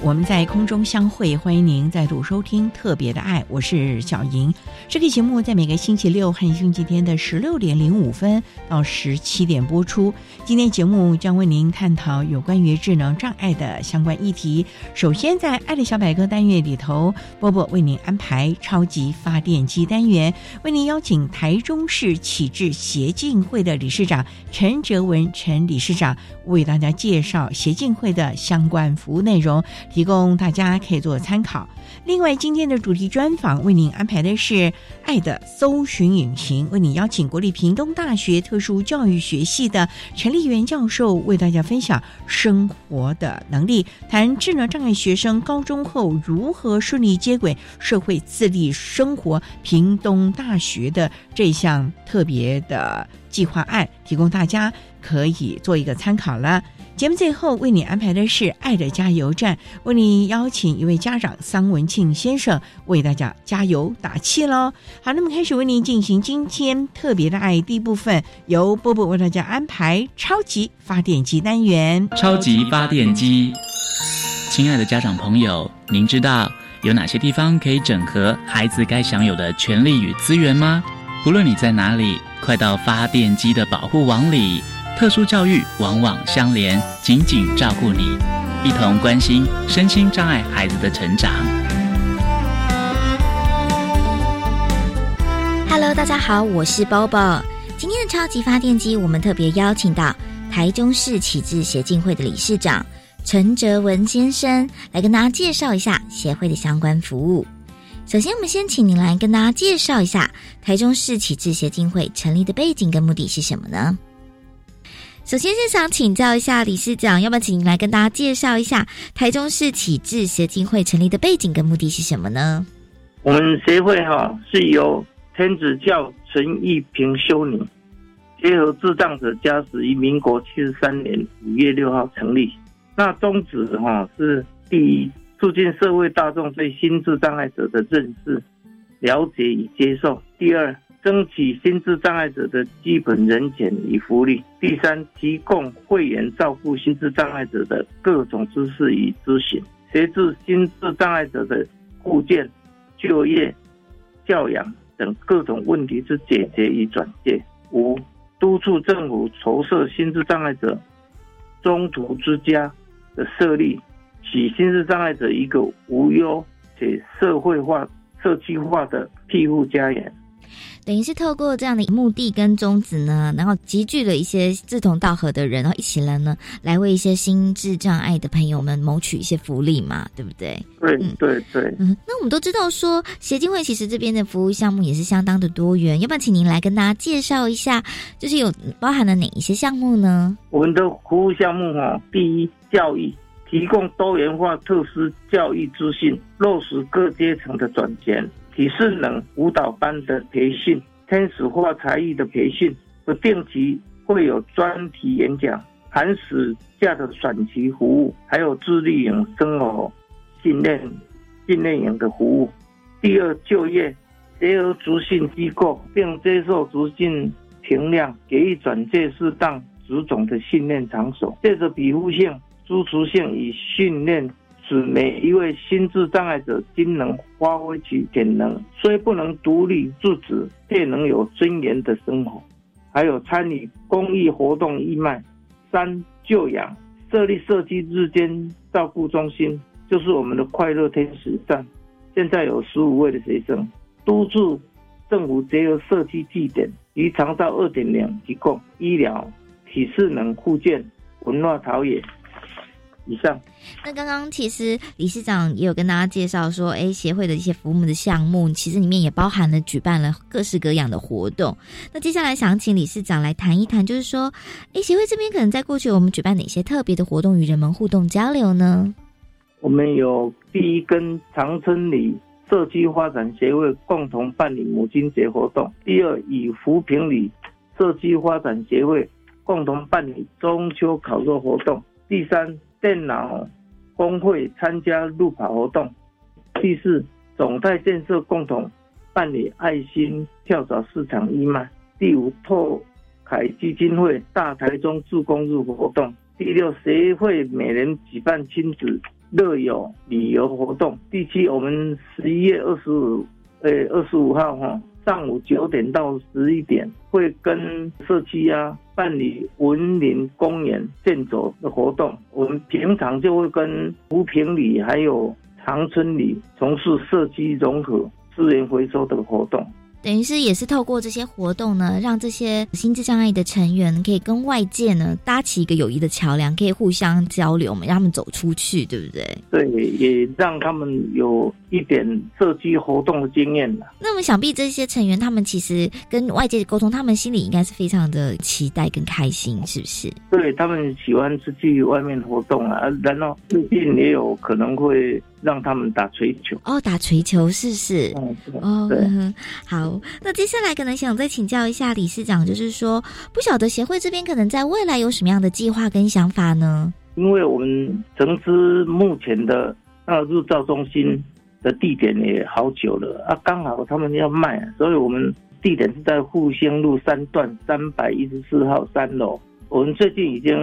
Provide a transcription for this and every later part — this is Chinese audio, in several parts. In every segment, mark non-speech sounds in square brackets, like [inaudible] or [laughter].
我们在空中相会。欢迎您再度收听《特别的爱》，我是小莹。这个节目在每个星期六和星期天的十六点零五分到十七点播出。今天节目将为您探讨有关于智能障碍的相关议题。首先，在“爱的小百科”单元里头，波波为您安排超级发电机单元，为您邀请台中市启智协进会的理事长陈哲文陈理事长为大家介绍协进会的相关服务内容，提供大家可以做参考。另外，今天的主题专访为您安排的是《爱的搜寻引擎》，为您邀请国立屏东大学特殊教育学系的陈立元教授为大家分享生活的能力，谈智能障碍学生高中后如何顺利接轨社会自立生活。屏东大学的这项特别的计划案，提供大家可以做一个参考了。节目最后为你安排的是“爱的加油站”，为你邀请一位家长桑文庆先生为大家加油打气喽。好，那么开始为您进行今天特别的爱第一部分，由波波为大家安排超级发电机单元。超级发电机，亲爱的家长朋友，您知道有哪些地方可以整合孩子该享有的权利与资源吗？无论你在哪里，快到发电机的保护网里。特殊教育往往相连，紧紧照顾你，一同关心身心障碍孩子的成长。Hello，大家好，我是 Bobo。今天的超级发电机，我们特别邀请到台中市启智协进会的理事长陈哲文先生来跟大家介绍一下协会的相关服务。首先，我们先请您来跟大家介绍一下台中市启智协进会成立的背景跟目的是什么呢？首先，是想请教一下理事长，要不要请您来跟大家介绍一下台中市启智协进会成立的背景跟目的是什么呢？我们协会哈是由天子教陈义平修女结合智障者家属于民国七十三年五月六号成立。那宗旨哈是第一，促进社会大众对心智障碍者的认识、了解与接受；第二，争取心智障碍者的基本人权与福利。第三，提供会员照顾心智障碍者的各种知识与咨询，协助心智障碍者的固建、就业、教养等各种问题之解决与转介。五，督促政府筹设心智障碍者中途之家的设立，使心智障碍者一个无忧且社会化、社区化的庇护家园。等于是透过这样的目的跟宗旨呢，然后集聚了一些志同道合的人，然后一起来呢，来为一些心智障碍的朋友们谋取一些福利嘛，对不对？对，对，对。嗯，那我们都知道说，协进会其实这边的服务项目也是相当的多元，要不要请您来跟大家介绍一下，就是有包含了哪一些项目呢？我们的服务项目哈，第一，教育提供多元化特殊教育资讯，落实各阶层的转型。体适能舞蹈班的培训，天使化才艺的培训，不定期会有专题演讲，寒暑假的短期服务，还有自律营生活训练训练营的服务。第二，就业结合足信机构，并接受足信评量，给予转介适当足种的训练场所，借着皮肤性、支持性与训练，使每一位心智障碍者均能发挥其潜能，虽不能独立自主，却能有尊严的生活。还有参与公益活动义卖。三救养设立社区日间照顾中心，就是我们的快乐天使站。现在有十五位的学生，督促政府结合社区据点与长照二点零提供医疗、体适能、护健、文化陶冶。以上。那刚刚其实理事长也有跟大家介绍说，哎，协会的一些服务的项目，其实里面也包含了举办了各式各样的活动。那接下来想请理事长来谈一谈，就是说，哎，协会这边可能在过去我们举办哪些特别的活动与人们互动交流呢？我们有第一跟长春里社区发展协会共同办理母亲节活动，第二与扶贫里社区发展协会共同办理中秋烤肉活动，第三。电脑工会参加路跑活动，第四总代建设共同办理爱心跳蚤市场义卖，第五拓凯基金会大台中助攻入活动，第六协会每年举办亲子乐游旅游活动，第七我们十一月二十五，呃二十五号哈。上午九点到十一点，会跟社区啊办理文林公园健走的活动。我们平常就会跟扶贫里还有长春里从事社区融合资源回收的活动。等于是也是透过这些活动呢，让这些心智障碍的成员可以跟外界呢搭起一个友谊的桥梁，可以互相交流嘛，让他们走出去，对不对？对，也让他们有一点社区活动的经验了。那么想必这些成员他们其实跟外界沟通，他们心里应该是非常的期待跟开心，是不是？对他们喜欢出去外面活动啊，然后最近也有可能会。让他们打锤球哦，打锤球是是哦，对，好。那接下来可能想再请教一下理事长，就是说，不晓得协会这边可能在未来有什么样的计划跟想法呢？因为我们城知目前的那入照中心的地点也好久了啊，刚好他们要卖，所以我们地点是在复兴路三段三百一十四号三楼，我们最近已经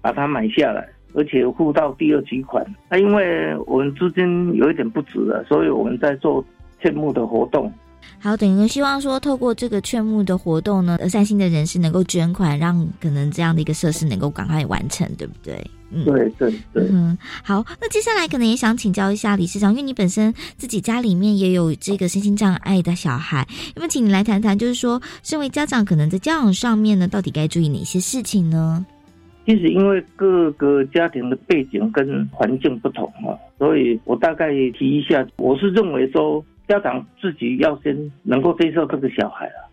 把它买下来。而且付到第二期款，那因为我们资金有一点不足了，所以我们在做劝募的活动。好，等于希望说透过这个劝募的活动呢，善心的人士能够捐款，让可能这样的一个设施能够赶快完成，对不对？嗯，对对对。嗯，好，那接下来可能也想请教一下理事长，因为你本身自己家里面也有这个身心障碍的小孩，那么请你来谈谈，就是说，身为家长，可能在教养上面呢，到底该注意哪些事情呢？其实因为各个家庭的背景跟环境不同啊，所以我大概提一下。我是认为说，家长自己要先能够接受这个小孩啊，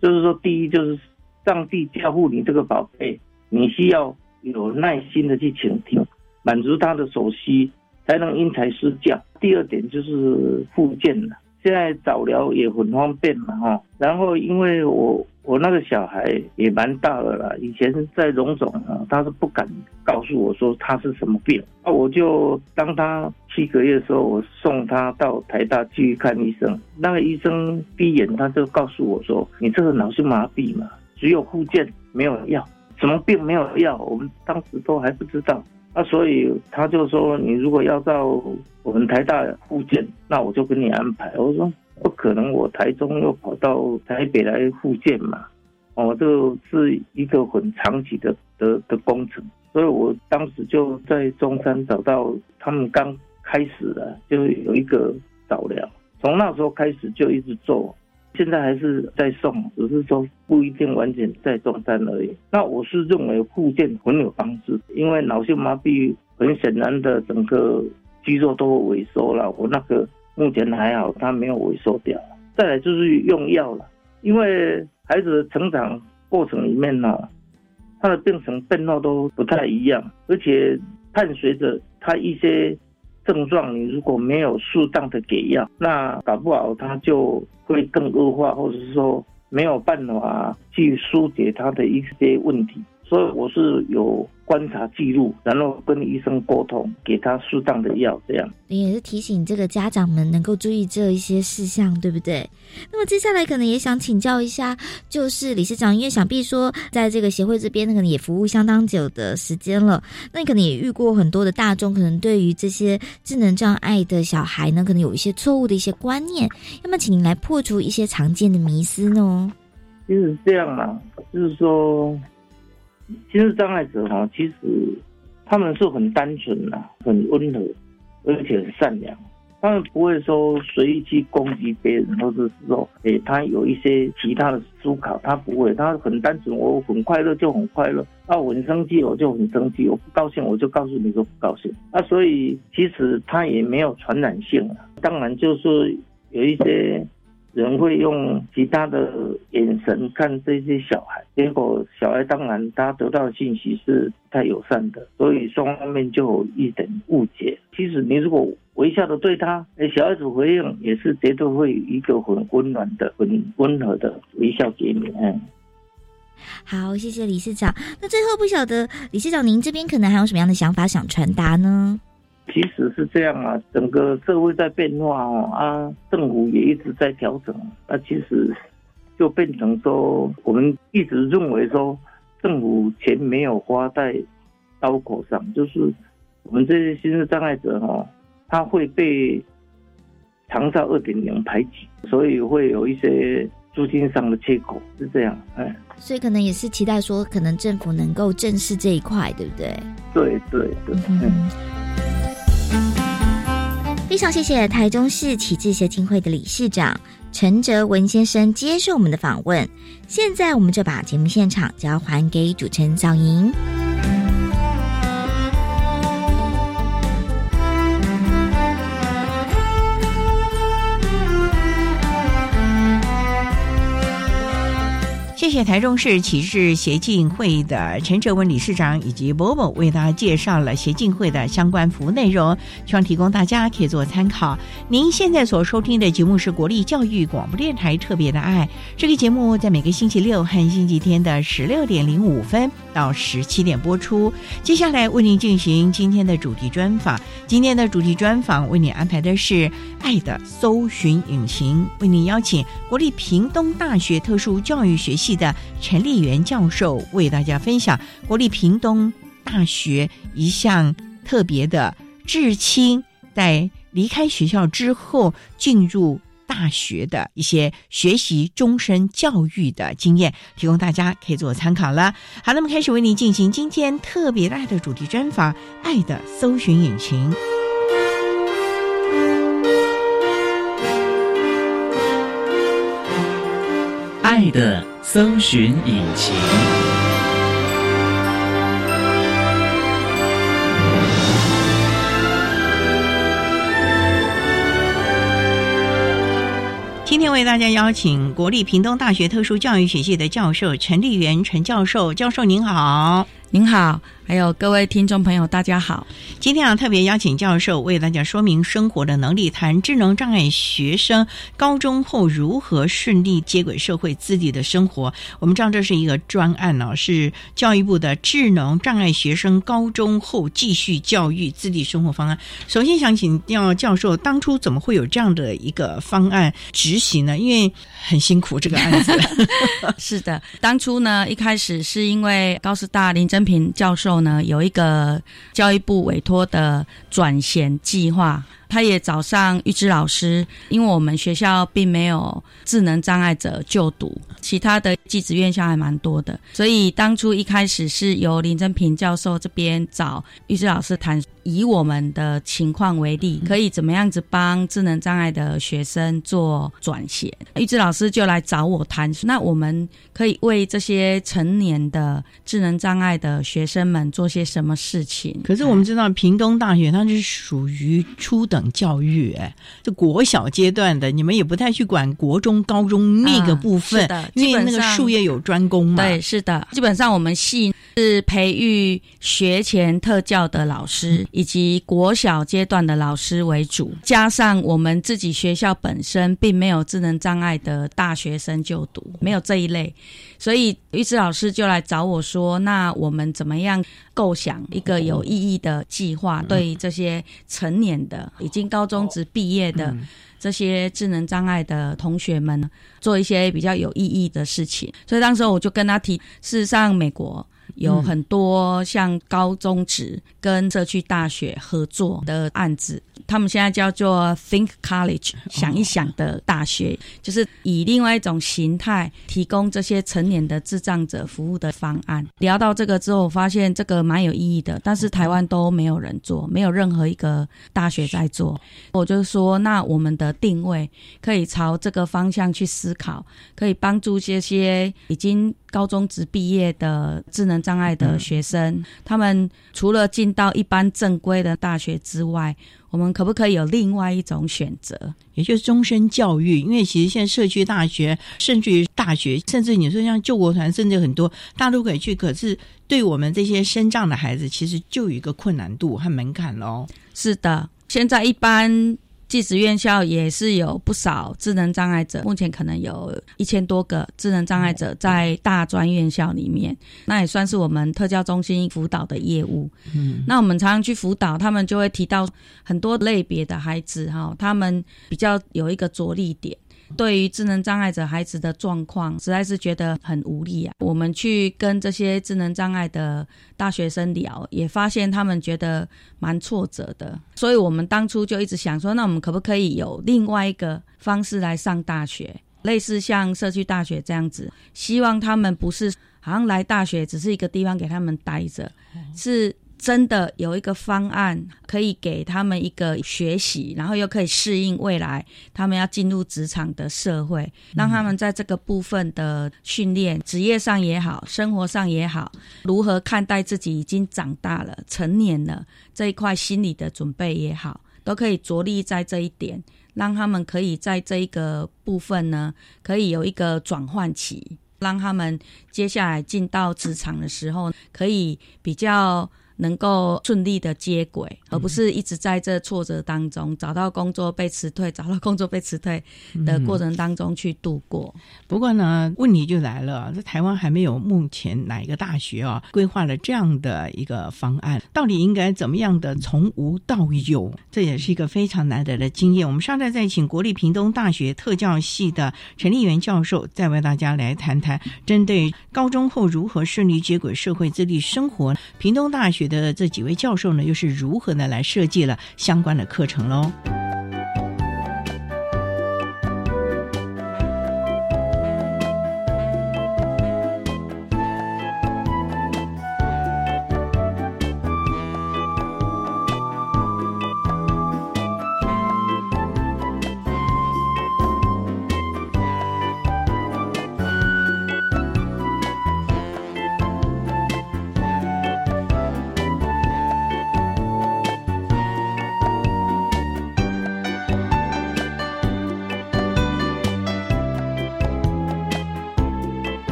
就是说，第一就是上帝教护你这个宝贝，你需要有耐心的去倾听，满足他的所需，才能因材施教。第二点就是复健了，现在早疗也很方便嘛，哈。然后因为我。我那个小孩也蛮大的了，以前在荣总啊，他是不敢告诉我说他是什么病，那我就当他七个月的时候，我送他到台大去看医生。那个医生第一眼他就告诉我说：“你这个脑性麻痹嘛，只有复健没有药，什么病没有药，我们当时都还不知道。那所以他就说，你如果要到我们台大复健，那我就跟你安排。我说。不可能，我台中又跑到台北来复健嘛？哦，这是一个很长期的的的工程，所以我当时就在中山找到他们刚开始的，就有一个早疗，从那时候开始就一直做，现在还是在送，只是说不一定完全在中山而已。那我是认为复健很有帮助，因为脑性麻痹很显然的整个肌肉都萎缩了，我那个。目前还好，他没有萎缩掉。再来就是用药了，因为孩子的成长过程里面呢，他的病程变化都不太一样，而且伴随着他一些症状，你如果没有适当的给药，那搞不好他就会更恶化，或者是说没有办法去疏解他的一些问题。所以我是有观察记录，然后跟医生沟通，给他适当的药，这样。你也是提醒这个家长们能够注意这一些事项，对不对？那么接下来可能也想请教一下，就是理事长，因为想必说在这个协会这边，可能也服务相当久的时间了，那你可能也遇过很多的大众，可能对于这些智能障碍的小孩呢，可能有一些错误的一些观念，那么请您来破除一些常见的迷思呢？其实这样啊，就是说。心智障碍者哈，其实他们是很单纯的、很温和，而且很善良。他们不会说随意去攻击别人，或者是说，哎，他有一些其他的思考，他不会，他很单纯。我很快乐就很快乐，啊，我很生气我就很生气，我不高兴我就告诉你说不高兴。啊，所以其实他也没有传染性啊。当然就是有一些。人会用其他的眼神看这些小孩，结果小孩当然他得到的信息是不太友善的，所以双方面就有一点误解。其实你如果微笑的对他，哎，小孩子回应也是绝对会一个很温暖的、很温和的微笑给你。嗯，好，谢谢理事长。那最后不晓得理事长您这边可能还有什么样的想法想传达呢？其实是这样啊，整个社会在变化哦，啊，政府也一直在调整。那其实就变成说，我们一直认为说，政府钱没有花在刀口上，就是我们这些心智障碍者哈，他会被长照二点零排挤，所以会有一些租金上的缺口，是这样。哎，所以可能也是期待说，可能政府能够正视这一块，对不对？对对对。嗯非常谢谢台中市启智协进会的理事长陈哲文先生接受我们的访问。现在，我们就把节目现场交还给主持人赵莹。谢谢台中市启智协进会的陈哲文理事长以及伯伯为大家介绍了协进会的相关服务内容，希望提供大家可以做参考。您现在所收听的节目是国立教育广播电台特别的爱，这个节目在每个星期六和星期天的十六点零五分到十七点播出。接下来为您进行今天的主题专访，今天的主题专访为您安排的是爱的搜寻引擎，为您邀请国立屏东大学特殊教育学系。的陈立元教授为大家分享国立屏东大学一项特别的至亲在离开学校之后进入大学的一些学习终身教育的经验，提供大家可以做参考了。好，那么开始为您进行今天特别爱的主题专访《爱的搜寻引擎》。爱的搜寻引擎。今天为大家邀请国立屏东大学特殊教育学系的教授陈立元陈教授，教授您好，您好。还有各位听众朋友，大家好！今天啊，特别邀请教授为大家说明生活的能力，谈智能障碍学生高中后如何顺利接轨社会自立的生活。我们知道这是一个专案呢，是教育部的智能障碍学生高中后继续教育自立生活方案。首先想请教教授，当初怎么会有这样的一个方案执行呢？因为很辛苦这个案子。[laughs] [laughs] 是的，当初呢，一开始是因为高师大林真平教授。呢，有一个教育部委托的转衔计划。他也找上玉芝老师，因为我们学校并没有智能障碍者就读，其他的技职院校还蛮多的，所以当初一开始是由林真平教授这边找玉芝老师谈，以我们的情况为例，可以怎么样子帮智能障碍的学生做转衔。玉芝老师就来找我谈，那我们可以为这些成年的智能障碍的学生们做些什么事情？可是我们知道屏东大学它是属于初等。教育哎，这国小阶段的，你们也不太去管国中、高中那个部分，因为那个术业有专攻嘛。对，是的，基本上我们系是培育学前特教的老师以及国小阶段的老师为主，加上我们自己学校本身并没有智能障碍的大学生就读，没有这一类。所以玉芝老师就来找我说：“那我们怎么样构想一个有意义的计划，对这些成年的、已经高中职毕业的这些智能障碍的同学们，做一些比较有意义的事情？”所以当时我就跟他提，事实上美国。有很多像高中职跟社区大学合作的案子，他们现在叫做 Think College，想一想的大学，就是以另外一种形态提供这些成年的智障者服务的方案。聊到这个之后，我发现这个蛮有意义的，但是台湾都没有人做，没有任何一个大学在做。我就说，那我们的定位可以朝这个方向去思考，可以帮助这些已经。高中职毕业的智能障碍的学生，他们除了进到一般正规的大学之外，我们可不可以有另外一种选择，也就是终身教育？因为其实现在社区大学，甚至于大学，甚至你说像救国团，甚至很多大都可以去。可是对我们这些身障的孩子，其实就有一个困难度和门槛喽。是的，现在一般。技职院校也是有不少智能障碍者，目前可能有一千多个智能障碍者在大专院校里面，那也算是我们特教中心辅导的业务。嗯，那我们常常去辅导，他们就会提到很多类别的孩子哈，他们比较有一个着力点。对于智能障碍者孩子的状况，实在是觉得很无力啊。我们去跟这些智能障碍的大学生聊，也发现他们觉得蛮挫折的。所以我们当初就一直想说，那我们可不可以有另外一个方式来上大学，类似像社区大学这样子？希望他们不是好像来大学只是一个地方给他们待着，是。真的有一个方案可以给他们一个学习，然后又可以适应未来他们要进入职场的社会，让他们在这个部分的训练，职业上也好，生活上也好，如何看待自己已经长大了、成年了这一块心理的准备也好，都可以着力在这一点，让他们可以在这一个部分呢，可以有一个转换期，让他们接下来进到职场的时候，可以比较。能够顺利的接轨，而不是一直在这挫折当中找到工作被辞退，找到工作被辞退的过程当中去度过。不过呢，问题就来了，这台湾还没有目前哪一个大学啊规划了这样的一个方案，到底应该怎么样的从无到有？这也是一个非常难得的经验。我们稍待再请国立屏东大学特教系的陈立元教授，再为大家来谈谈针对高中后如何顺利接轨社会自立生活。屏东大学。觉得这几位教授呢，又是如何呢来设计了相关的课程喽？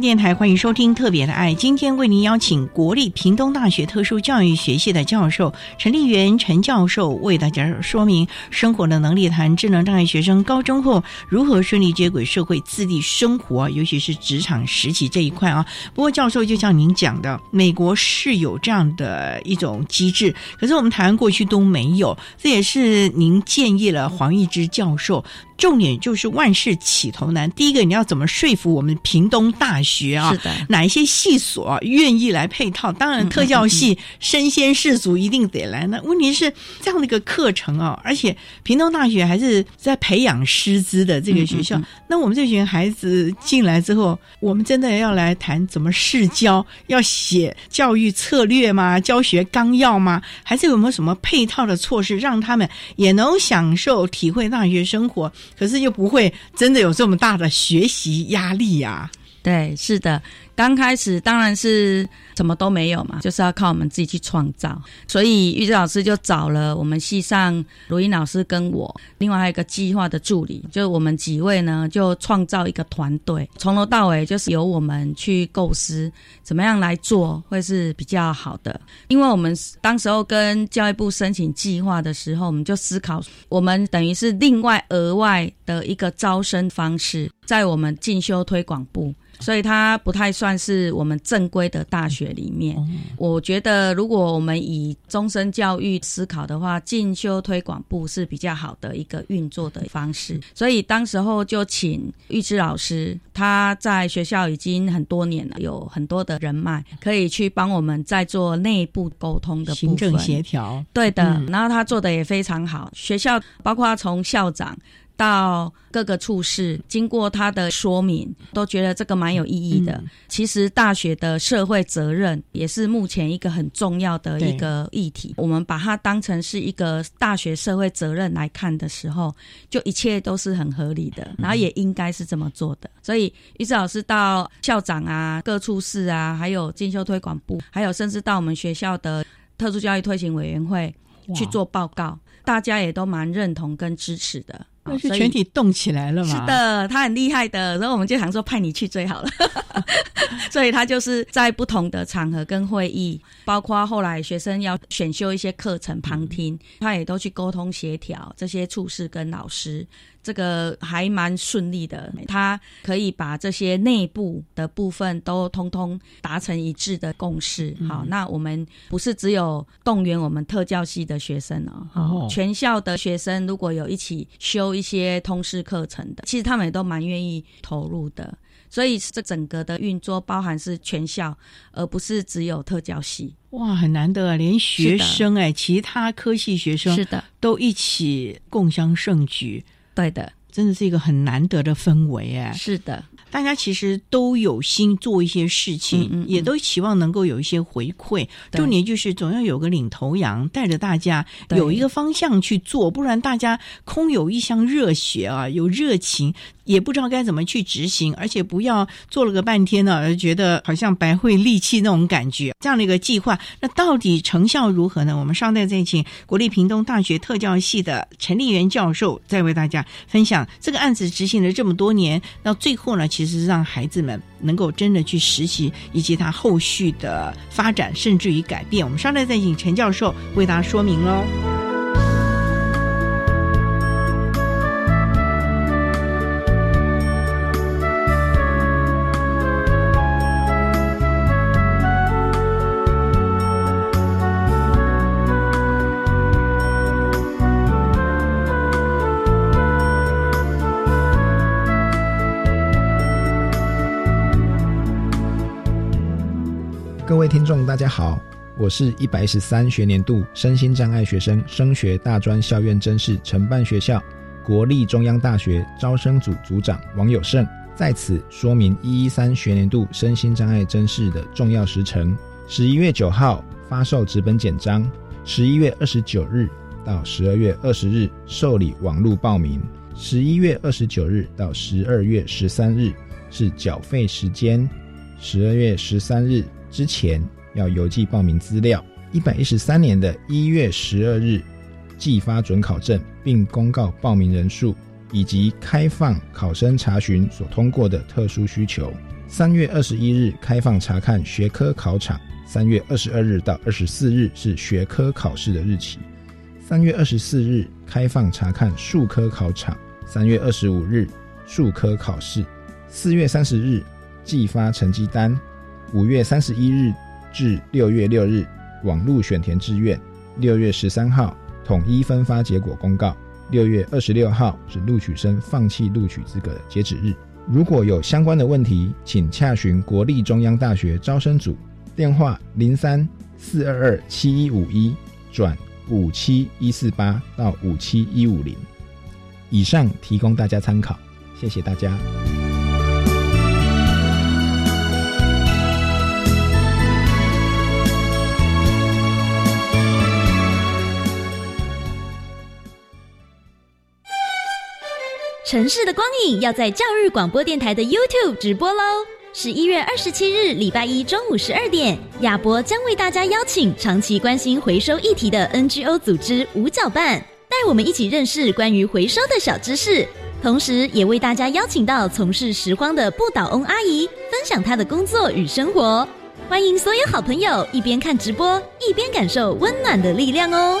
电台欢迎收听《特别的爱》，今天为您邀请国立屏东大学特殊教育学系的教授陈立元陈教授为大家说明生活的能力谈智能障碍学生高中后如何顺利接轨社会自立生活，尤其是职场实习这一块啊。不过教授就像您讲的，美国是有这样的一种机制，可是我们台湾过去都没有，这也是您建议了黄义之教授重点就是万事起头难。第一个，你要怎么说服我们屏东大学啊？是的，哪一些系所、啊、愿意来配套？当然，特教系身先士卒一定得来。那问题是这样的一个课程啊，而且屏东大学还是在培养师资的这个学校。那我们这群孩子进来之后，我们真的要来谈怎么试教，要写教育策略吗？教学纲要吗？还是有没有什么配套的措施，让他们也能享受、体会大学生活？可是又不会真的有这么大的学习压力呀？对，是的。刚开始当然是什么都没有嘛，就是要靠我们自己去创造。所以玉芝老师就找了我们系上卢英老师跟我，另外还有一个计划的助理，就我们几位呢，就创造一个团队，从头到尾就是由我们去构思怎么样来做会是比较好的。因为我们当时候跟教育部申请计划的时候，我们就思考，我们等于是另外额外的一个招生方式，在我们进修推广部。所以它不太算是我们正规的大学里面。我觉得，如果我们以终身教育思考的话，进修推广部是比较好的一个运作的方式。所以当时候就请玉芝老师，他在学校已经很多年了，有很多的人脉，可以去帮我们在做内部沟通的行政协调。对的，然后他做的也非常好。学校包括从校长。到各个处室，经过他的说明，都觉得这个蛮有意义的。其实大学的社会责任也是目前一个很重要的一个议题。我们把它当成是一个大学社会责任来看的时候，就一切都是很合理的，然后也应该是这么做的。所以于志老师到校长啊、各处室啊，还有进修推广部，还有甚至到我们学校的特殊教育推行委员会去做报告，大家也都蛮认同跟支持的。那是全体动起来了嘛？是的，他很厉害的。然后我们就想说派你去最好了，[laughs] 所以他就是在不同的场合跟会议，包括后来学生要选修一些课程旁听，他也都去沟通协调这些处事跟老师。这个还蛮顺利的，他可以把这些内部的部分都通通达成一致的共识。好，那我们不是只有动员我们特教系的学生哦，全校的学生如果有一起修一些通识课程的，其实他们也都蛮愿意投入的。所以这整个的运作包含是全校，而不是只有特教系。哇，很难得啊，连学生哎，其他科系学生是的，都一起共襄盛举。对的，真的是一个很难得的氛围哎。是的，大家其实都有心做一些事情，也都期望能够有一些回馈。重点就是总要有个领头羊，带着大家有一个方向去做，不然大家空有一腔热血啊，有热情。也不知道该怎么去执行，而且不要做了个半天呢，而觉得好像白费力气那种感觉。这样的一个计划，那到底成效如何呢？我们稍待再请国立屏东大学特教系的陈立元教授再为大家分享这个案子执行了这么多年，到最后呢，其实让孩子们能够真的去实习，以及他后续的发展，甚至于改变。我们稍待再请陈教授为大家说明喽。各位听众，大家好，我是一百一十三学年度身心障碍学生升学大专校院甄试承办学校国立中央大学招生组组长王友胜，在此说明一一三学年度身心障碍甄试的重要时程：十一月九号发售纸本简章，十一月二十九日到十二月二十日受理网络报名，十一月二十九日到十二月十三日是缴费时间，十二月十三日。之前要邮寄报名资料，一百一十三年的一月十二日寄发准考证，并公告报名人数以及开放考生查询所通过的特殊需求。三月二十一日开放查看学科考场，三月二十二日到二十四日是学科考试的日期。三月二十四日开放查看数科考场，三月二十五日数科考试，四月三十日寄发成绩单。五月三十一日至六月六日，网路选填志愿；六月十三号统一分发结果公告。六月二十六号是录取生放弃录取资格的截止日。如果有相关的问题，请洽询国立中央大学招生组，电话零三四二二七一五一转五七一四八到五七一五零。以上提供大家参考，谢谢大家。城市的光影要在教育广播电台的 YouTube 直播喽！十一月二十七日礼拜一中午十二点，亚博将为大家邀请长期关心回收议题的 NGO 组织五角办，带我们一起认识关于回收的小知识，同时也为大家邀请到从事拾荒的不倒翁阿姨，分享她的工作与生活。欢迎所有好朋友一边看直播，一边感受温暖的力量哦！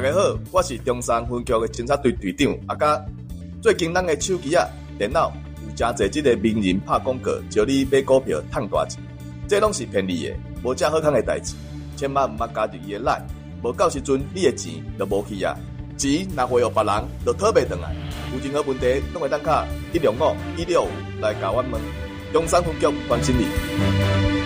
大家好，我是中山分局的侦察队队长阿嘉。最近咱的手机啊、电脑有真侪即个名人拍广告，叫你买股票赚大钱，这拢是骗你的，无正好康的代志。千万唔要加入伊的赖，无到时阵你的钱就无去啊！钱若花予别人，就讨袂回来。有任何问题，拢会当卡一六五一六五来甲我问。中山分局关心你。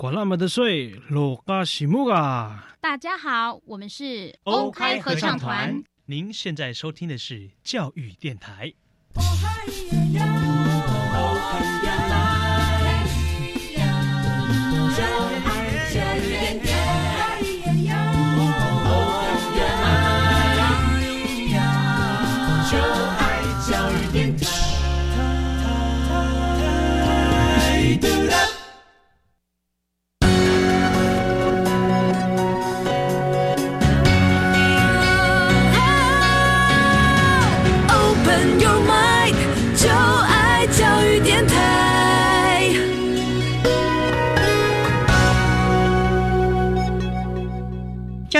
管那么的水，罗嘎西木啊！大家好，我们是欧开合唱团。您现在收听的是教育电台。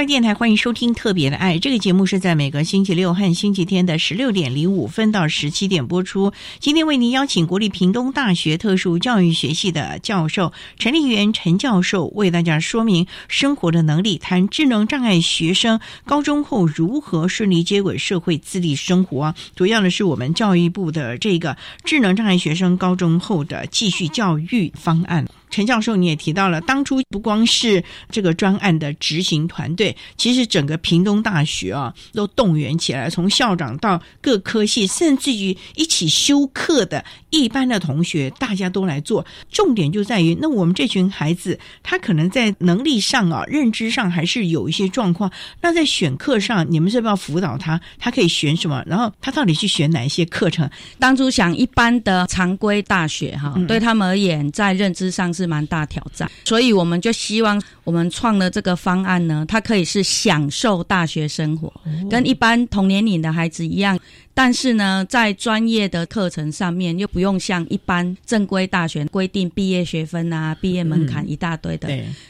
电台欢迎收听《特别的爱》这个节目，是在每个星期六和星期天的十六点零五分到十七点播出。今天为您邀请国立屏东大学特殊教育学系的教授陈立元陈教授，为大家说明生活的能力，谈智能障碍学生高中后如何顺利接轨社会自立生活。主要的是我们教育部的这个智能障碍学生高中后的继续教育方案。陈教授，你也提到了，当初不光是这个专案的执行团队，其实整个屏东大学啊都动员起来，从校长到各科系，甚至于一起修课的一般的同学，大家都来做。重点就在于，那我们这群孩子，他可能在能力上啊、认知上还是有一些状况。那在选课上，你们是不是要辅导他？他可以选什么？然后他到底去选哪一些课程？当初想一般的常规大学哈，对他们而言，在认知上。是蛮大挑战，所以我们就希望我们创的这个方案呢，它可以是享受大学生活，跟一般同年龄的孩子一样。但是呢，在专业的课程上面，又不用像一般正规大学规定毕业学分啊、毕业门槛一大堆的，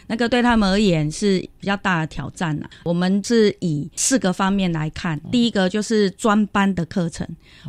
那个对他们而言是比较大的挑战呐。我们是以四个方面来看，第一个就是专班的课程，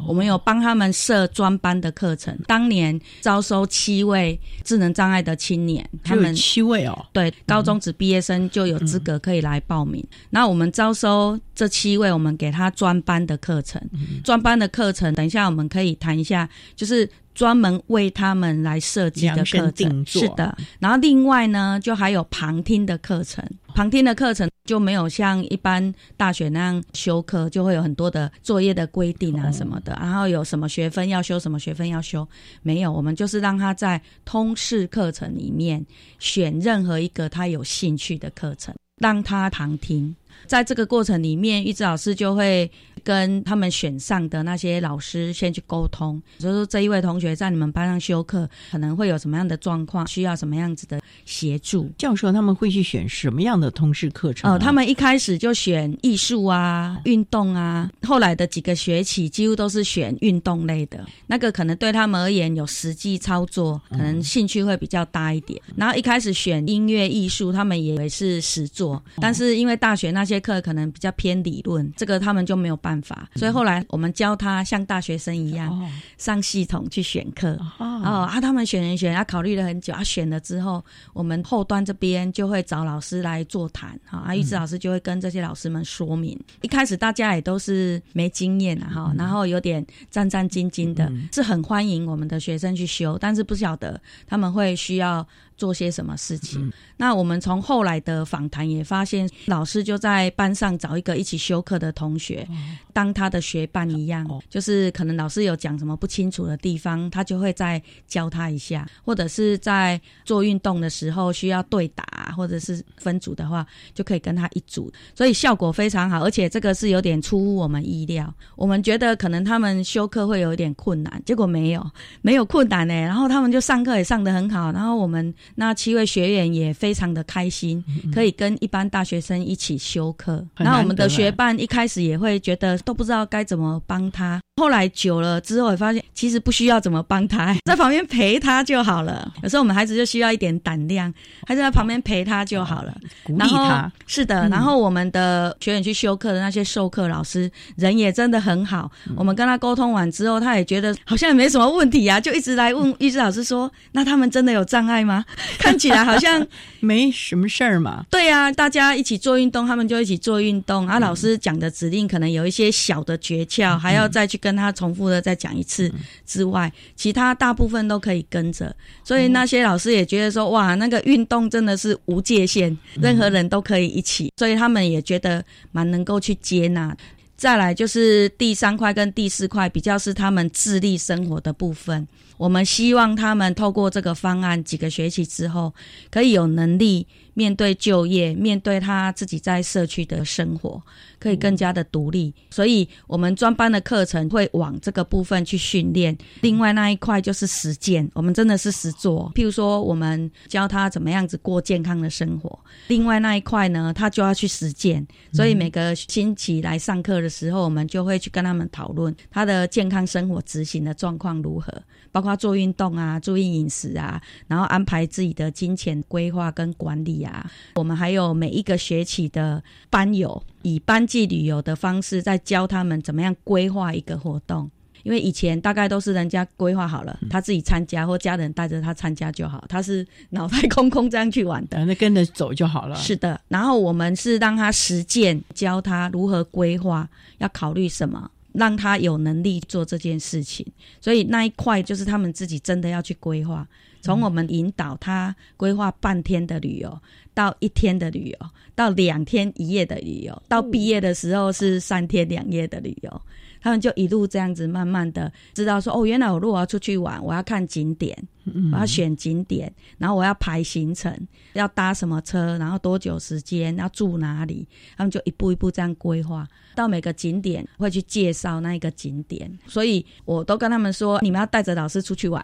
我们有帮他们设专班的课程。当年招收七位智能障碍的青年，他们七位哦，对，高中职毕业生就有资格可以来报名。那我们招收这七位，我们给他专班的课程。专班的课程，等一下我们可以谈一下，就是专门为他们来设计的课程。是的，然后另外呢，就还有旁听的课程。旁听的课程就没有像一般大学那样修课，就会有很多的作业的规定啊什么的，然后有什么学分要修，什么学分要修，没有。我们就是让他在通识课程里面选任何一个他有兴趣的课程，让他旁听。在这个过程里面，玉芝老师就会跟他们选上的那些老师先去沟通，就说这一位同学在你们班上修课，可能会有什么样的状况，需要什么样子的协助。教授他们会去选什么样的通识课程？哦，他们一开始就选艺术啊、运动啊，后来的几个学期几乎都是选运动类的，那个可能对他们而言有实际操作，可能兴趣会比较大一点。然后一开始选音乐艺术，他们以为是实作，但是因为大学那些课可能比较偏理论，这个他们就没有办法，所以后来我们教他像大学生一样上系统去选课。哦啊，他们选人选，他考虑了很久，他选了之后，我们后端这边就会找老师来座谈，哈，啊，玉芝老师就会跟这些老师们说明。一开始大家也都是没经验啊，哈，然后有点战战兢兢的，是很欢迎我们的学生去修，但是不晓得他们会需要。做些什么事情？那我们从后来的访谈也发现，老师就在班上找一个一起修课的同学，当他的学伴一样，就是可能老师有讲什么不清楚的地方，他就会再教他一下，或者是在做运动的时候需要对打，或者是分组的话，就可以跟他一组，所以效果非常好。而且这个是有点出乎我们意料，我们觉得可能他们修课会有一点困难，结果没有，没有困难呢。然后他们就上课也上得很好，然后我们。那七位学员也非常的开心，可以跟一般大学生一起修课。那我们的学伴一开始也会觉得都不知道该怎么帮他，后来久了之后也发现其实不需要怎么帮他，[laughs] 在旁边陪他就好了。有时候我们孩子就需要一点胆量，还是在旁边陪他就好了，鼓励他。是的，然后我们的学员去修课的那些授课老师人也真的很好。我们跟他沟通完之后，他也觉得好像也没什么问题啊，就一直来问 [laughs] 玉芝老师说：“那他们真的有障碍吗？” [laughs] 看起来好像没什么事儿嘛。对呀，大家一起做运动，他们就一起做运动。啊，老师讲的指令可能有一些小的诀窍，还要再去跟他重复的再讲一次之外，其他大部分都可以跟着。所以那些老师也觉得说，哇，那个运动真的是无界限，任何人都可以一起。所以他们也觉得蛮能够去接纳。再来就是第三块跟第四块，比较是他们自立生活的部分。我们希望他们透过这个方案，几个学期之后，可以有能力。面对就业，面对他自己在社区的生活，可以更加的独立。所以，我们专班的课程会往这个部分去训练。另外那一块就是实践，我们真的是实做。譬如说，我们教他怎么样子过健康的生活。另外那一块呢，他就要去实践。所以每个星期来上课的时候，我们就会去跟他们讨论他的健康生活执行的状况如何，包括做运动啊，注意饮食啊，然后安排自己的金钱规划跟管理。啊，我们还有每一个学期的班友，以班级旅游的方式在教他们怎么样规划一个活动。因为以前大概都是人家规划好了，他自己参加或家人带着他参加就好，他是脑袋空空这样去玩的，那跟着走就好了。是的，然后我们是让他实践，教他如何规划，要考虑什么，让他有能力做这件事情。所以那一块就是他们自己真的要去规划。从我们引导他规划半天的旅游，到一天的旅游，到两天一夜的旅游，到毕业的时候是三天两夜的旅游。他们就一路这样子，慢慢的知道说，哦，原来我如果要出去玩，我要看景点，我要选景点，然后我要排行程，要搭什么车，然后多久时间，要住哪里，他们就一步一步这样规划，到每个景点会去介绍那一个景点，所以我都跟他们说，你们要带着老师出去玩，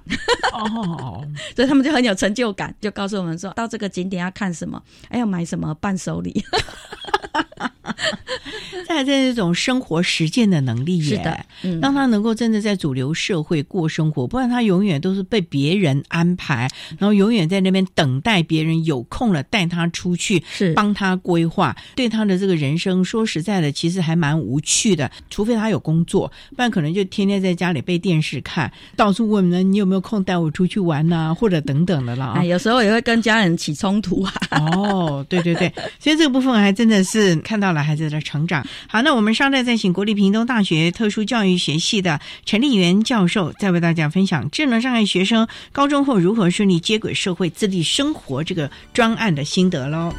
哦，[laughs] 所以他们就很有成就感，就告诉我们说到这个景点要看什么，哎，要买什么伴手礼。在这种生活实践的能力，是的，让他能够真的在主流社会过生活，不然他永远都是被别人安排，然后永远在那边等待别人有空了带他出去，是帮他规划，对他的这个人生，说实在的，其实还蛮无趣的。除非他有工作，不然可能就天天在家里被电视看，到处问呢，你有没有空带我出去玩呐，[laughs] 或者等等的啦。有时候也会跟家人起冲突啊。哦，对对对，所以这个部分还真的是看到了孩子的成长。好，那我们稍待再请国立屏东大学特殊教育学系的陈立元教授，再为大家分享智能障碍学生高中后如何顺利接轨社会、自立生活这个专案的心得喽。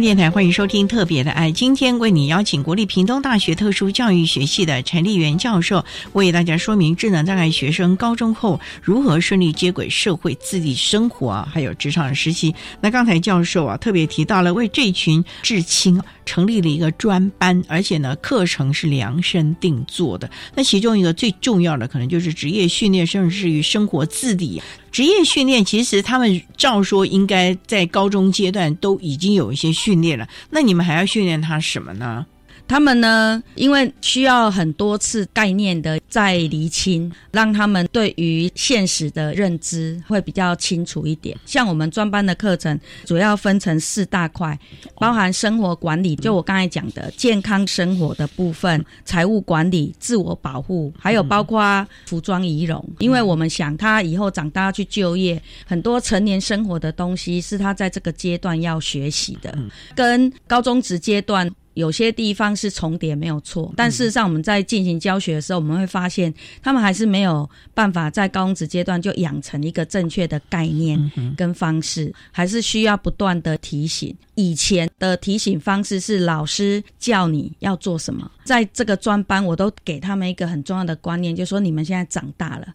电台欢迎收听《特别的爱》，今天为你邀请国立屏东大学特殊教育学系的陈立元教授，为大家说明智能障碍学生高中后如何顺利接轨社会、自立生活啊，还有职场实习。那刚才教授啊特别提到了为这群至亲成立了一个专班，而且呢课程是量身定做的。那其中一个最重要的可能就是职业训练，甚至于生活自理。职业训练其实他们照说应该在高中阶段都已经有一些训练了，那你们还要训练他什么呢？他们呢，因为需要很多次概念的再厘清，让他们对于现实的认知会比较清楚一点。像我们专班的课程，主要分成四大块，包含生活管理，就我刚才讲的健康生活的部分；财务管理、自我保护，还有包括服装仪容。因为我们想他以后长大去就业，很多成年生活的东西是他在这个阶段要学习的，跟高中职阶段。有些地方是重叠没有错，但事实上我们在进行教学的时候，我们会发现他们还是没有办法在高中职阶段就养成一个正确的概念跟方式，还是需要不断的提醒。以前的提醒方式是老师叫你要做什么，在这个专班我都给他们一个很重要的观念，就是说你们现在长大了，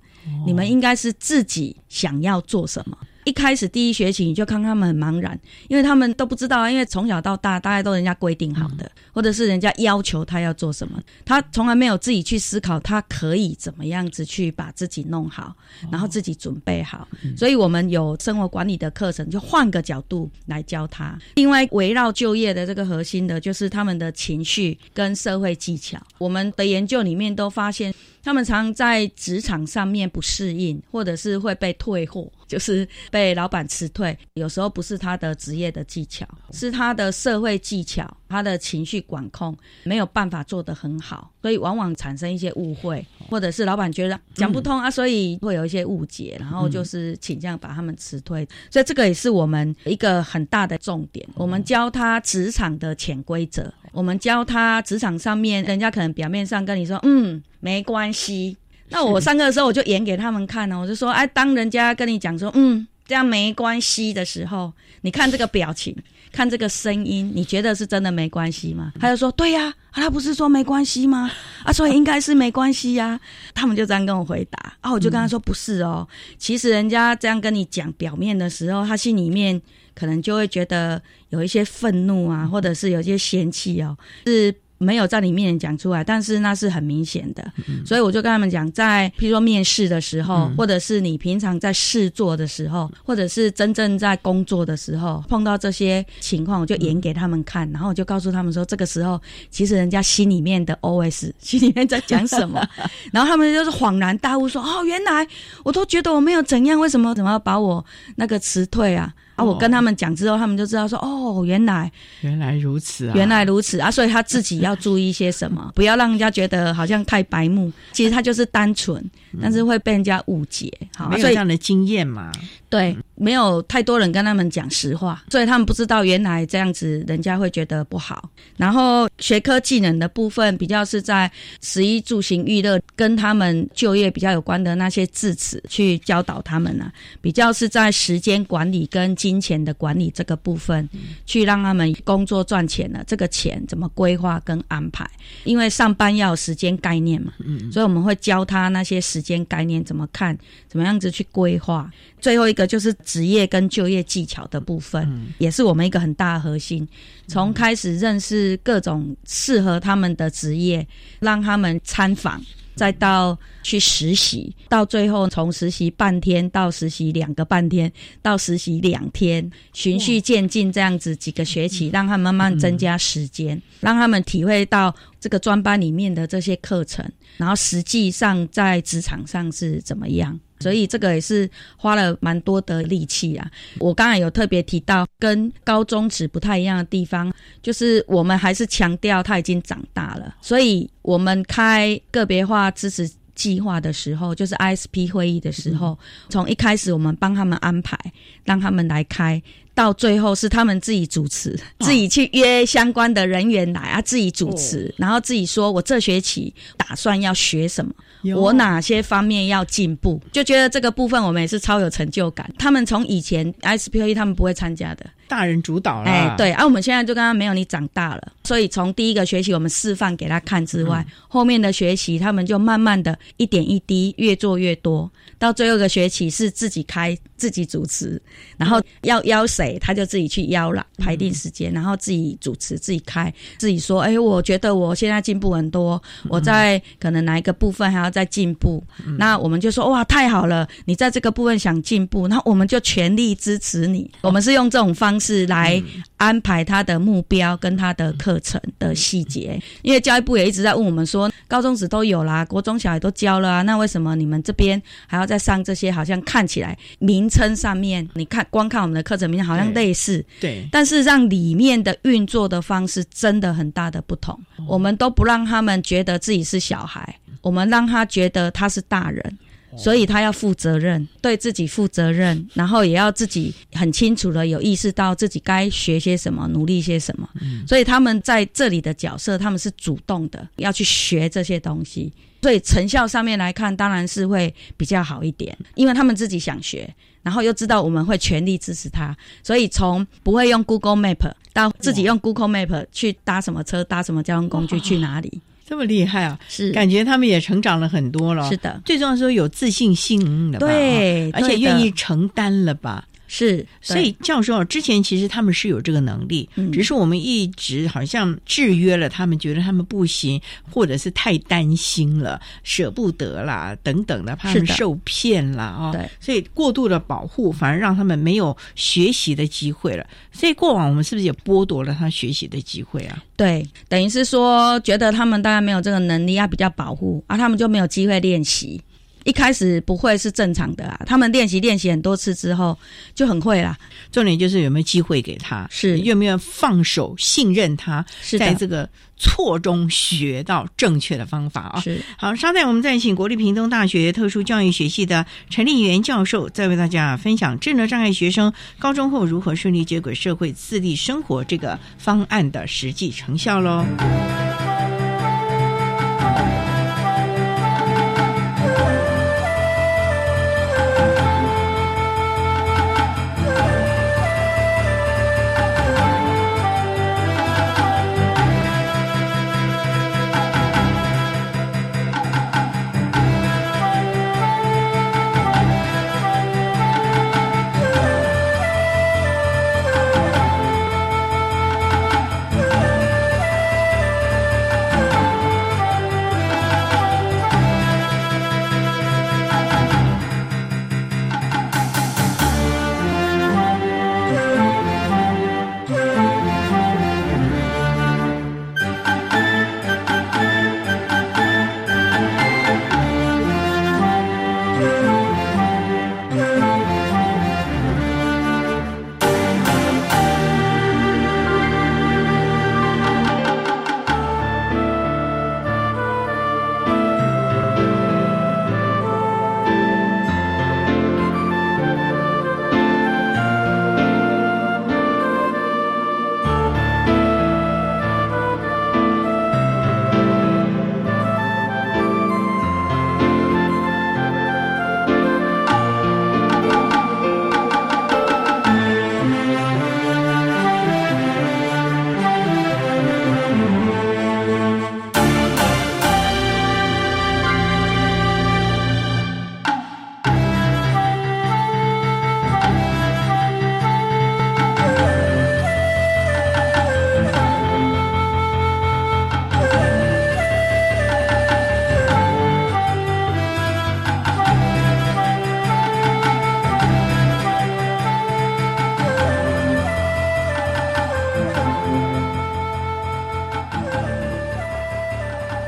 你们应该是自己想要做什么。一开始第一学期你就看他们很茫然，因为他们都不知道啊，因为从小到大大概都人家规定好的，或者是人家要求他要做什么，他从来没有自己去思考他可以怎么样子去把自己弄好，然后自己准备好。所以我们有生活管理的课程，就换个角度来教他。另外围绕就业的这个核心的就是他们的情绪跟社会技巧。我们的研究里面都发现。他们常在职场上面不适应，或者是会被退货，[laughs] 就是被老板辞退。有时候不是他的职业的技巧，是他的社会技巧，他的情绪管控没有办法做得很好，所以往往产生一些误会，或者是老板觉得讲不通啊，所以会有一些误解，然后就是倾向把他们辞退。所以这个也是我们一个很大的重点。我们教他职场的潜规则，我们教他职场上面，人家可能表面上跟你说，嗯。没关系，那我上课的时候我就演给他们看呢，我就说，哎，当人家跟你讲说，嗯，这样没关系的时候，你看这个表情，看这个声音，你觉得是真的没关系吗？他就说，对呀，他不是说没关系吗？啊，所以应该是没关系呀。他们就这样跟我回答，啊，我就跟他说，不是哦，其实人家这样跟你讲表面的时候，他心里面可能就会觉得有一些愤怒啊，或者是有一些嫌弃哦，是。没有在你面前讲出来，但是那是很明显的，所以我就跟他们讲，在譬如说面试的时候，或者是你平常在试做的时候，或者是真正在工作的时候，碰到这些情况，我就演给他们看，然后我就告诉他们说，这个时候其实人家心里面的 OS [laughs] 心里面在讲什么，[laughs] 然后他们就是恍然大悟说，哦，原来我都觉得我没有怎样，为什么怎么要把我那个辞退啊？啊，我跟他们讲之后，他们就知道说，哦，原来原来如此啊，原来如此啊，所以他自己要注意一些什么，[laughs] 不要让人家觉得好像太白目，其实他就是单纯，但是会被人家误解，好，没有这样的经验嘛。对，没有太多人跟他们讲实话，所以他们不知道原来这样子，人家会觉得不好。然后学科技能的部分，比较是在食衣住行娱乐跟他们就业比较有关的那些字词去教导他们呢，比较是在时间管理跟金钱的管理这个部分，去让他们工作赚钱了，这个钱怎么规划跟安排？因为上班要有时间概念嘛，所以我们会教他那些时间概念怎么看，怎么样子去规划。最后一个就是职业跟就业技巧的部分，也是我们一个很大的核心。从开始认识各种适合他们的职业，让他们参访，再到去实习，到最后从实习半天到实习两个半天，到实习两天，循序渐进这样子几个学期，让他慢慢增加时间，让他们体会到这个专班里面的这些课程，然后实际上在职场上是怎么样。所以这个也是花了蛮多的力气啊。我刚才有特别提到，跟高中职不太一样的地方，就是我们还是强调他已经长大了。所以我们开个别化支持计划的时候，就是 ISP 会议的时候，从一开始我们帮他们安排，让他们来开，到最后是他们自己主持，自己去约相关的人员来啊，自己主持，然后自己说我这学期打算要学什么。我哪些方面要进步，就觉得这个部分我们也是超有成就感。他们从以前 S P A 他们不会参加的，大人主导了。哎，对，啊，我们现在就刚刚没有你长大了，所以从第一个学期我们示范给他看之外，后面的学习他们就慢慢的一点一滴越做越多，到最后一个学期是自己开自己主持，然后要邀谁他就自己去邀了，排定时间，然后自己主持自己开，自己说，哎，我觉得我现在进步很多，我在可能哪一个部分还要再进步，那我们就说哇太好了，你在这个部分想进步，那我们就全力支持你，我们是用这种方式来安排他的目标跟他的课程的细节，因为教育部也一直在问我们说，高中时都有啦，国中小也都教了啊，那为什么你们这边还要再上这些？好像看起来名称上面，你看光看我们的课程名称好像类似，对，但是让里面的运作的方式真的很大的不同，我们都不让他们觉得自己是小孩，我们让他觉得他是大人。所以他要负责任，对自己负责任，然后也要自己很清楚的有意识到自己该学些什么，努力些什么。所以他们在这里的角色，他们是主动的要去学这些东西。所以成效上面来看，当然是会比较好一点，因为他们自己想学，然后又知道我们会全力支持他。所以从不会用 Google Map 到自己用 Google Map 去搭什么车、搭什么交通工具去哪里。这么厉害啊！是感觉他们也成长了很多了。是的，最重要是有自信心了吧？对，而且愿意承担了吧？是，所以教授之前其实他们是有这个能力，只是我们一直好像制约了他们，觉得他们不行，或者是太担心了，舍不得啦等等的，怕他们受骗了啊。对，所以过度的保护反而让他们没有学习的机会了。所以过往我们是不是也剥夺了他学习的机会啊？对，等于是说觉得他们大概没有这个能力，要比较保护，而他们就没有机会练习。一开始不会是正常的啊，他们练习练习很多次之后就很会啦。重点就是有没有机会给他，是愿不愿意放手信任他，是在这个错中学到正确的方法啊。是好，稍待我们再请国立屏东大学特殊教育学系的陈立元教授，再为大家分享智能障碍学生高中后如何顺利接轨社会、自立生活这个方案的实际成效喽。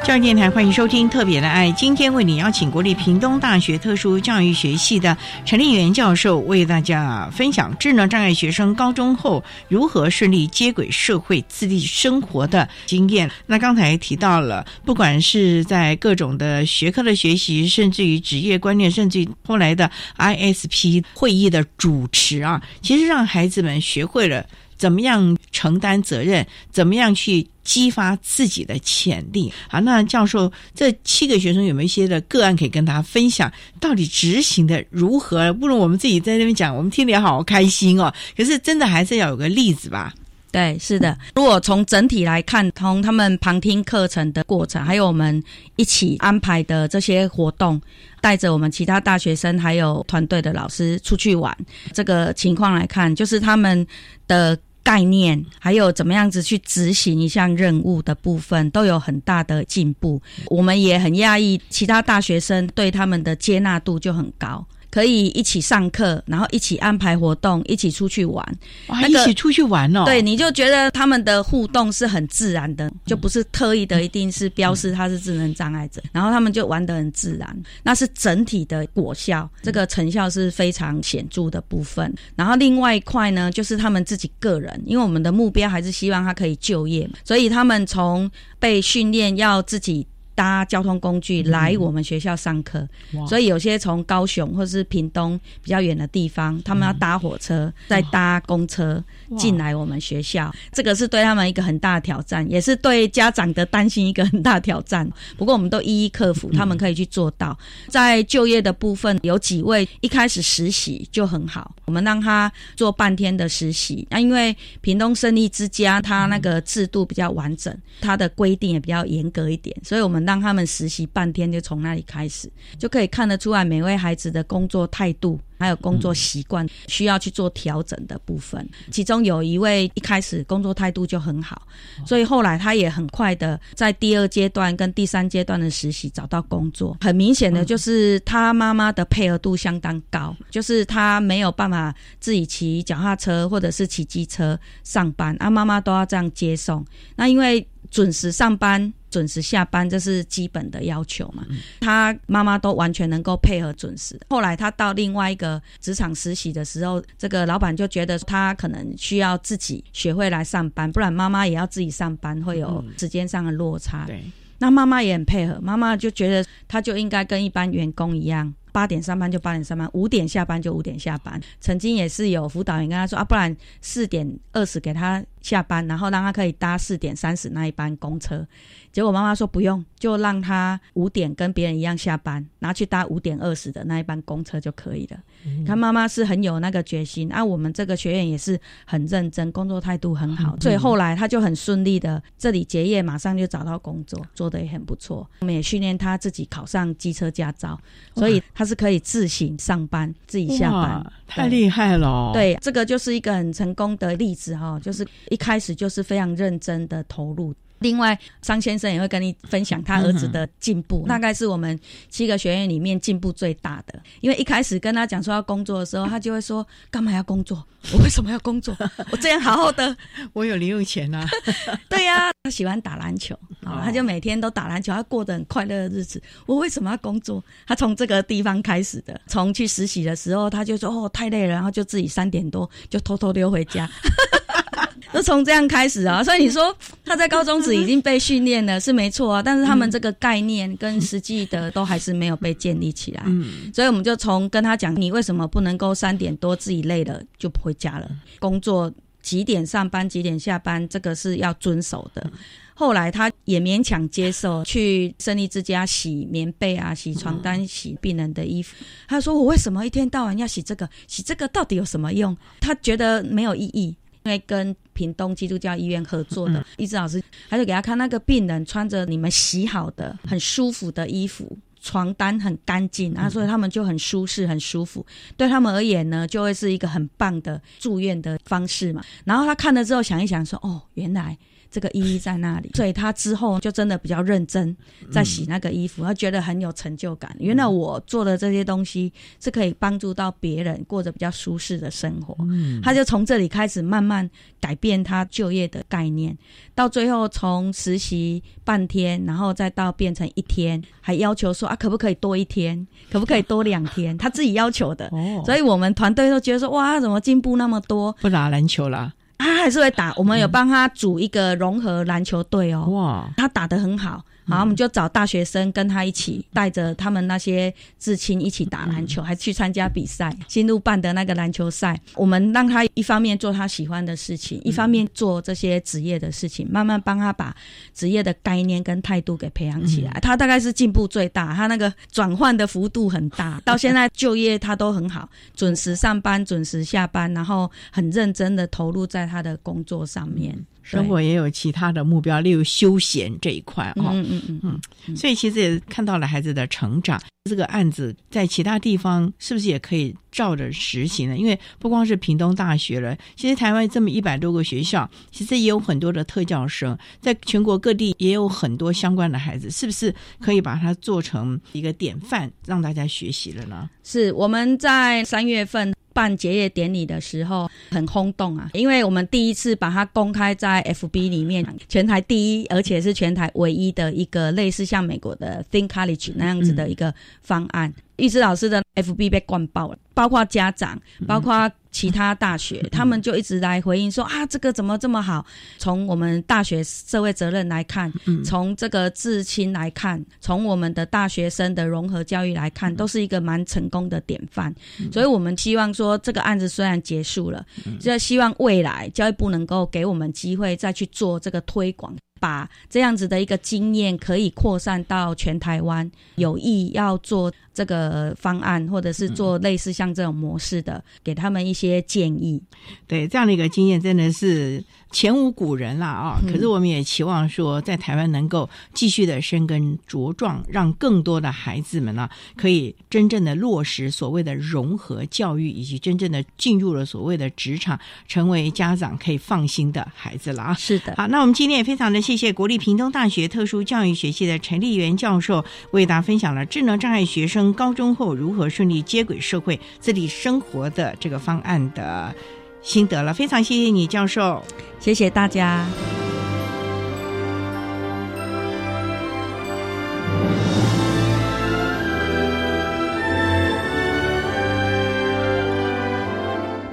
教育电台欢迎收听《特别的爱》，今天为你邀请国立屏东大学特殊教育学系的陈立元教授，为大家分享智能障碍学生高中后如何顺利接轨社会、自立生活的经验。那刚才提到了，不管是在各种的学科的学习，甚至于职业观念，甚至于后来的 ISP 会议的主持啊，其实让孩子们学会了。怎么样承担责任，怎么样去激发自己的潜力。好，那教授，这七个学生有没有一些的个案可以跟大家分享？到底执行的如何？不如我们自己在那边讲，我们听得也好开心哦。可是真的还是要有个例子吧。对，是的。如果从整体来看，从他们旁听课程的过程，还有我们一起安排的这些活动，带着我们其他大学生还有团队的老师出去玩，这个情况来看，就是他们的概念，还有怎么样子去执行一项任务的部分，都有很大的进步。我们也很讶异，其他大学生对他们的接纳度就很高。可以一起上课，然后一起安排活动，一起出去玩。哇，一起出去玩哦！对，你就觉得他们的互动是很自然的，就不是特意的，一定是标示他是智能障碍者，然后他们就玩得很自然。那是整体的果效，这个成效是非常显著的部分。然后另外一块呢，就是他们自己个人，因为我们的目标还是希望他可以就业，所以他们从被训练要自己。搭交通工具来我们学校上课，所以有些从高雄或是屏东比较远的地方，他们要搭火车再搭公车进来我们学校，这个是对他们一个很大的挑战，也是对家长的担心一个很大挑战。[laughs] 不过我们都一一克服，他们可以去做到。在就业的部分，有几位一开始实习就很好，我们让他做半天的实习。那因为屏东胜利之家，它那个制度比较完整，它的规定也比较严格一点，所以我们。让他们实习半天，就从那里开始，就可以看得出来每位孩子的工作态度。还有工作习惯需要去做调整的部分，其中有一位一开始工作态度就很好，所以后来他也很快的在第二阶段跟第三阶段的实习找到工作。很明显的就是他妈妈的配合度相当高，就是他没有办法自己骑脚踏车或者是骑机车上班，啊，妈妈都要这样接送。那因为准时上班、准时下班，这是基本的要求嘛，他妈妈都完全能够配合准时。后来他到另外一个。职场实习的时候，这个老板就觉得他可能需要自己学会来上班，不然妈妈也要自己上班，会有时间上的落差。对，那妈妈也很配合，妈妈就觉得他就应该跟一般员工一样。八点上班就八点上班，五点下班就五点下班。曾经也是有辅导员跟他说啊，不然四点二十给他下班，然后让他可以搭四点三十那一班公车。结果妈妈说不用，就让他五点跟别人一样下班，拿去搭五点二十的那一班公车就可以了。他妈妈是很有那个决心，啊，我们这个学院也是很认真，工作态度很好，所以后来他就很顺利的这里结业，马上就找到工作，做的也很不错。我们也训练他自己考上机车驾照，所以他是可以自行上班、自己下班，太厉害了。对，这个就是一个很成功的例子哈，就是一开始就是非常认真的投入。另外，张先生也会跟你分享他儿子的进步，大概是我们七个学院里面进步最大的。[laughs] 因为一开始跟他讲说要工作的时候，他就会说：“干嘛要工作？[laughs] 我为什么要工作？我这样好好的，[laughs] 我有零用钱啊。”对呀，他喜欢打篮球啊，他就每天都打篮球，他过得很快乐的日子。我为什么要工作？他从这个地方开始的。从去实习的时候，他就说：“哦，太累了。”然后就自己三点多就偷偷溜回家。[laughs] 就从这样开始啊，所以你说他在高中时已经被训练了是没错啊，但是他们这个概念跟实际的都还是没有被建立起来。嗯，所以我们就从跟他讲，你为什么不能够三点多自己累了就回家了？工作几点上班几点下班，这个是要遵守的。后来他也勉强接受去胜利之家洗棉被啊，洗床单，洗病人的衣服。他说：“我为什么一天到晚要洗这个？洗这个到底有什么用？”他觉得没有意义。因为跟屏东基督教医院合作的一直老师，他就给他看那个病人穿着你们洗好的很舒服的衣服，床单很干净，啊，所以他们就很舒适很舒服。对他们而言呢，就会是一个很棒的住院的方式嘛。然后他看了之后想一想说：“哦，原来。”这个意义在那里，[laughs] 所以他之后就真的比较认真，在洗那个衣服，他觉得很有成就感。原来我做的这些东西是可以帮助到别人过着比较舒适的生活。他就从这里开始慢慢改变他就业的概念，到最后从实习半天，然后再到变成一天，还要求说啊，可不可以多一天，可不可以多两天？他自己要求的。所以我们团队都觉得说，哇，怎么进步那么多？不打篮球了。他还是会打，我们有帮他组一个融合篮球队哦。哇，他打得很好，好，我们就找大学生跟他一起，带着他们那些至亲一起打篮球，还去参加比赛，新路办的那个篮球赛。我们让他一方面做他喜欢的事情，一方面做这些职业的事情，慢慢帮他把职业的概念跟态度给培养起来。他大概是进步最大，他那个转换的幅度很大，到现在就业他都很好，准时上班，准时下班，然后很认真的投入在他的工作上面。生活也有其他的目标，例如休闲这一块哦。嗯嗯嗯嗯，所以其实也看到了孩子的成长。这个案子在其他地方是不是也可以照着实行呢？因为不光是屏东大学了，其实台湾这么一百多个学校，其实也有很多的特教生，在全国各地也有很多相关的孩子，是不是可以把它做成一个典范，让大家学习了呢？是我们在三月份。办结业典礼的时候很轰动啊，因为我们第一次把它公开在 FB 里面，全台第一，而且是全台唯一的一个类似像美国的 Think College 那样子的一个方案。玉芝老师的 FB 被灌爆了，包括家长，包括其他大学，他们就一直来回应说啊，这个怎么这么好？从我们大学社会责任来看，从这个至亲来看，从我们的大学生的融合教育来看，都是一个蛮成功的典范。所以我们希望说，这个案子虽然结束了，就希望未来教育部能够给我们机会再去做这个推广。把这样子的一个经验可以扩散到全台湾，有意要做这个方案，或者是做类似像这种模式的，给他们一些建议。对，这样的一个经验真的是。前无古人了啊！可是我们也期望说，在台湾能够继续的生根茁壮，让更多的孩子们呢，可以真正的落实所谓的融合教育，以及真正的进入了所谓的职场，成为家长可以放心的孩子了啊！是的，好，那我们今天也非常的谢谢国立屏东大学特殊教育学系的陈立元教授，为大家分享了智能障碍学生高中后如何顺利接轨社会、自理生活的这个方案的。心得了，非常谢谢你，教授，谢谢大家。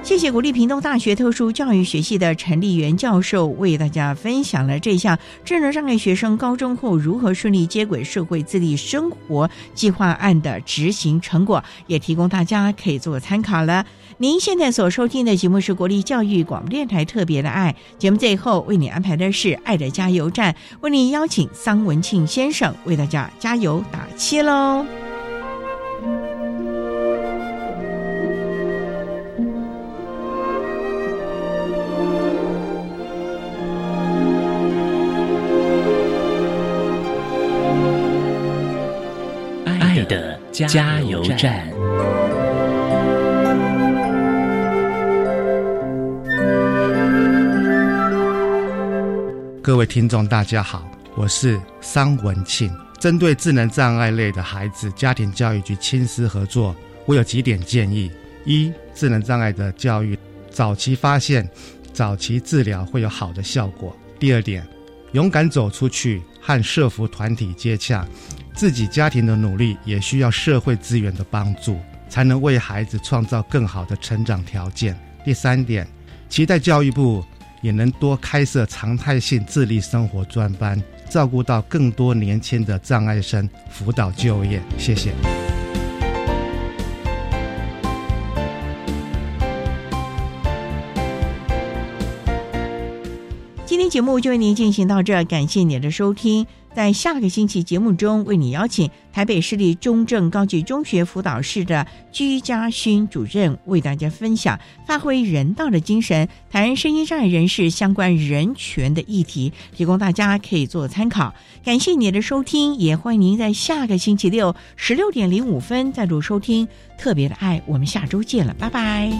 谢谢国立屏东大学特殊教育学系的陈立元教授为大家分享了这项智能障碍学生高中后如何顺利接轨社会、自立生活计划案的执行成果，也提供大家可以做参考了。您现在所收听的节目是国立教育广播电台特别的爱节目，最后为你安排的是爱的加油站，为您邀请桑文庆先生为大家加油打气喽。爱的加油站。各位听众，大家好，我是桑文庆。针对智能障碍类的孩子，家庭教育局亲师合作，我有几点建议：一、智能障碍的教育，早期发现、早期治疗会有好的效果；第二点，勇敢走出去和社服团体接洽，自己家庭的努力也需要社会资源的帮助，才能为孩子创造更好的成长条件；第三点，期待教育部。也能多开设常态性自立生活专班，照顾到更多年轻的障碍生，辅导就业。谢谢。节目就为您进行到这，感谢您的收听。在下个星期节目中，为你邀请台北市立中正高级中学辅导室的居家勋主任，为大家分享发挥人道的精神，谈声音障碍人士相关人权的议题，提供大家可以做参考。感谢您的收听，也欢迎您在下个星期六十六点零五分再度收听特别的爱。我们下周见了，拜拜。